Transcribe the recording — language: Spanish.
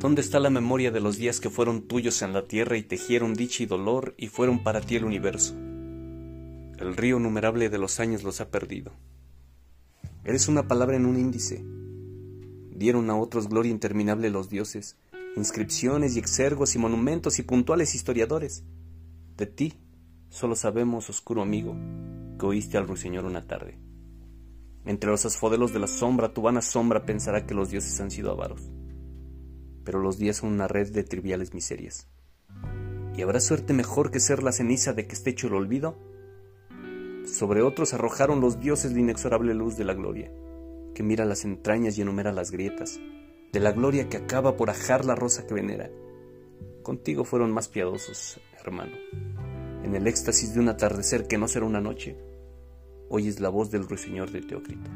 ¿Dónde está la memoria de los días que fueron tuyos en la tierra y tejieron dicha y dolor y fueron para ti el universo? El río numerable de los años los ha perdido. Eres una palabra en un índice. Dieron a otros gloria interminable los dioses, inscripciones y exergos y monumentos y puntuales historiadores. De ti solo sabemos, oscuro amigo, que oíste al ruiseñor una tarde. Entre los asfodelos de la sombra, tu vana sombra pensará que los dioses han sido avaros. Pero los días son una red de triviales miserias. ¿Y habrá suerte mejor que ser la ceniza de que esté hecho el olvido? Sobre otros arrojaron los dioses la inexorable luz de la gloria, que mira las entrañas y enumera las grietas, de la gloria que acaba por ajar la rosa que venera. Contigo fueron más piadosos, hermano. En el éxtasis de un atardecer que no será una noche, oyes la voz del ruiseñor de Teócrito.